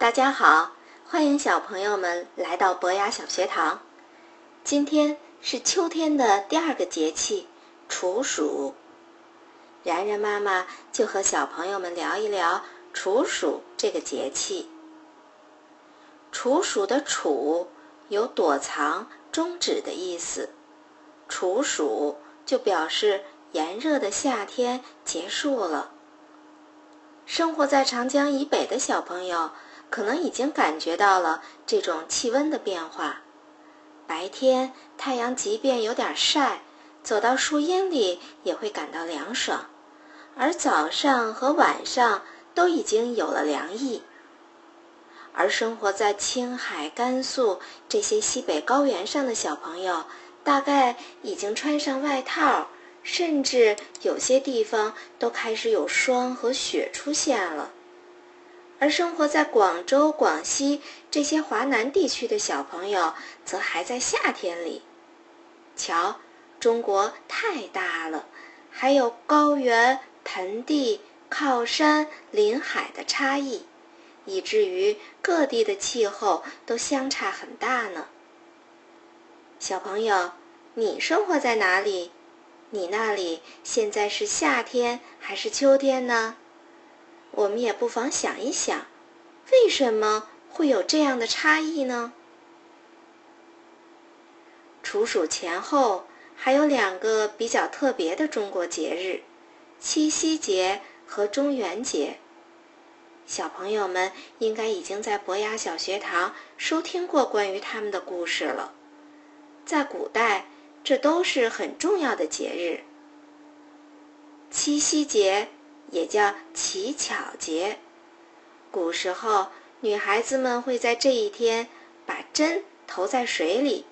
大家好，欢迎小朋友们来到博雅小学堂。今天是秋天的第二个节气处暑，然然妈妈就和小朋友们聊一聊处暑这个节气。处暑的“处”有躲藏、终止的意思，处暑就表示炎热的夏天结束了。生活在长江以北的小朋友。可能已经感觉到了这种气温的变化。白天太阳即便有点晒，走到树荫里也会感到凉爽，而早上和晚上都已经有了凉意。而生活在青海、甘肃这些西北高原上的小朋友，大概已经穿上外套，甚至有些地方都开始有霜和雪出现了。而生活在广州、广西这些华南地区的小朋友，则还在夏天里。瞧，中国太大了，还有高原、盆地、靠山、临海的差异，以至于各地的气候都相差很大呢。小朋友，你生活在哪里？你那里现在是夏天还是秋天呢？我们也不妨想一想，为什么会有这样的差异呢？处暑前后还有两个比较特别的中国节日：七夕节和中元节。小朋友们应该已经在博雅小学堂收听过关于他们的故事了。在古代，这都是很重要的节日。七夕节。也叫乞巧节。古时候，女孩子们会在这一天把针投在水里，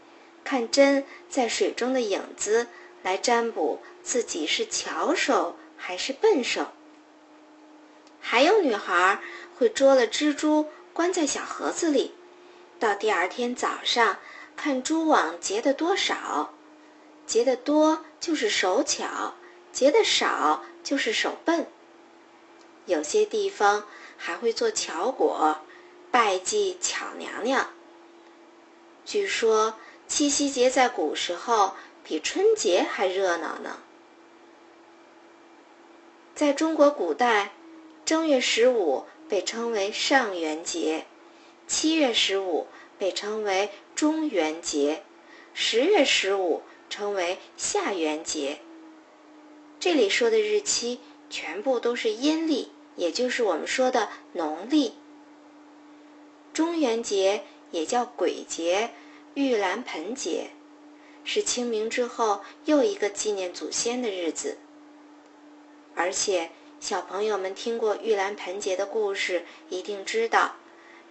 看针在水中的影子，来占卜自己是巧手还是笨手。还有女孩会捉了蜘蛛关在小盒子里，到第二天早上看蛛网结的多少，结的多就是手巧，结的少就是手笨。有些地方还会做巧果，拜祭巧娘娘。据说七夕节在古时候比春节还热闹呢。在中国古代，正月十五被称为上元节，七月十五被称为中元节，十月十五称为下元节。这里说的日期全部都是阴历。也就是我们说的农历中元节，也叫鬼节、玉兰盆节，是清明之后又一个纪念祖先的日子。而且，小朋友们听过玉兰盆节的故事，一定知道，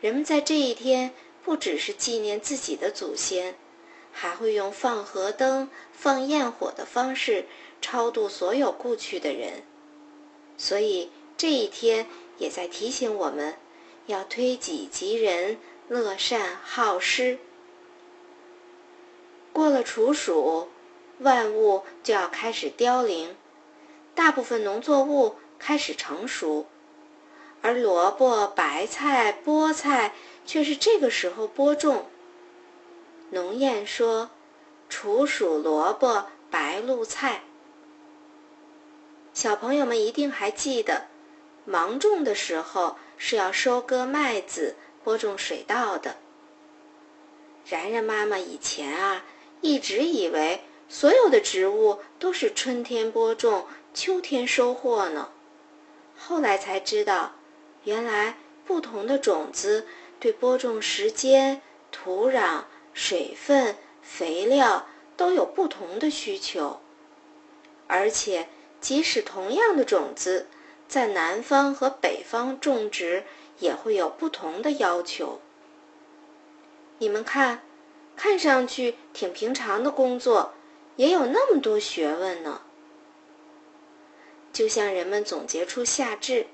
人们在这一天不只是纪念自己的祖先，还会用放河灯、放焰火的方式超度所有故去的人。所以。这一天也在提醒我们，要推己及人，乐善好施。过了处暑，万物就要开始凋零，大部分农作物开始成熟，而萝卜、白菜、菠菜却是这个时候播种。农谚说：“处暑萝卜白露菜。”小朋友们一定还记得。芒种的时候是要收割麦子、播种水稻的。然然妈妈以前啊，一直以为所有的植物都是春天播种、秋天收获呢。后来才知道，原来不同的种子对播种时间、土壤、水分、肥料都有不同的需求，而且即使同样的种子。在南方和北方种植也会有不同的要求。你们看，看上去挺平常的工作，也有那么多学问呢。就像人们总结出夏至，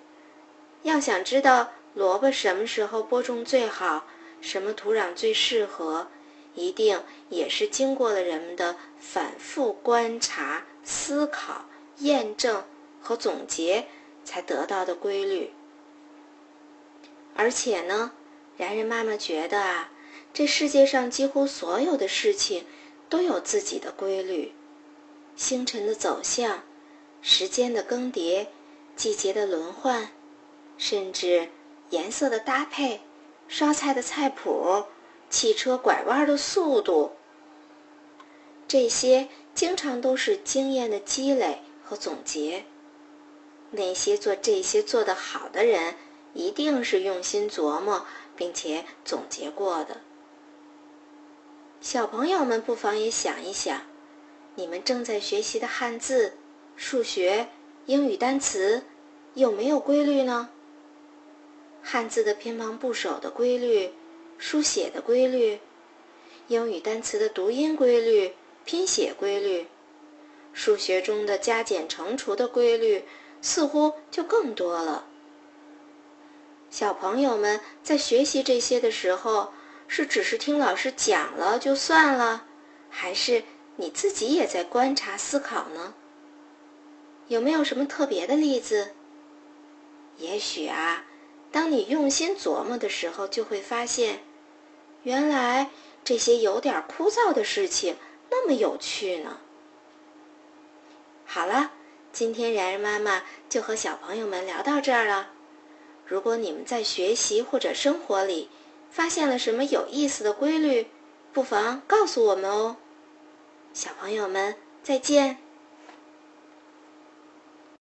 要想知道萝卜什么时候播种最好，什么土壤最适合，一定也是经过了人们的反复观察、思考、验证和总结。才得到的规律，而且呢，然然妈妈觉得啊，这世界上几乎所有的事情都有自己的规律，星辰的走向，时间的更迭，季节的轮换，甚至颜色的搭配，烧菜的菜谱，汽车拐弯的速度，这些经常都是经验的积累和总结。那些做这些做得好的人，一定是用心琢磨。并且总结过的，小朋友们不妨也想一想，你们正在学习的汉字、数学、英语单词有没有规律呢？汉字的偏旁部首的规律、书写的规律，英语单词的读音规律、拼写规律，数学中的加减乘除的规律，似乎就更多了。小朋友们在学习这些的时候，是只是听老师讲了就算了，还是你自己也在观察思考呢？有没有什么特别的例子？也许啊，当你用心琢磨的时候，就会发现，原来这些有点枯燥的事情那么有趣呢。好了，今天然然妈妈就和小朋友们聊到这儿了。如果你们在学习或者生活里发现了什么有意思的规律，不妨告诉我们哦。小朋友们，再见。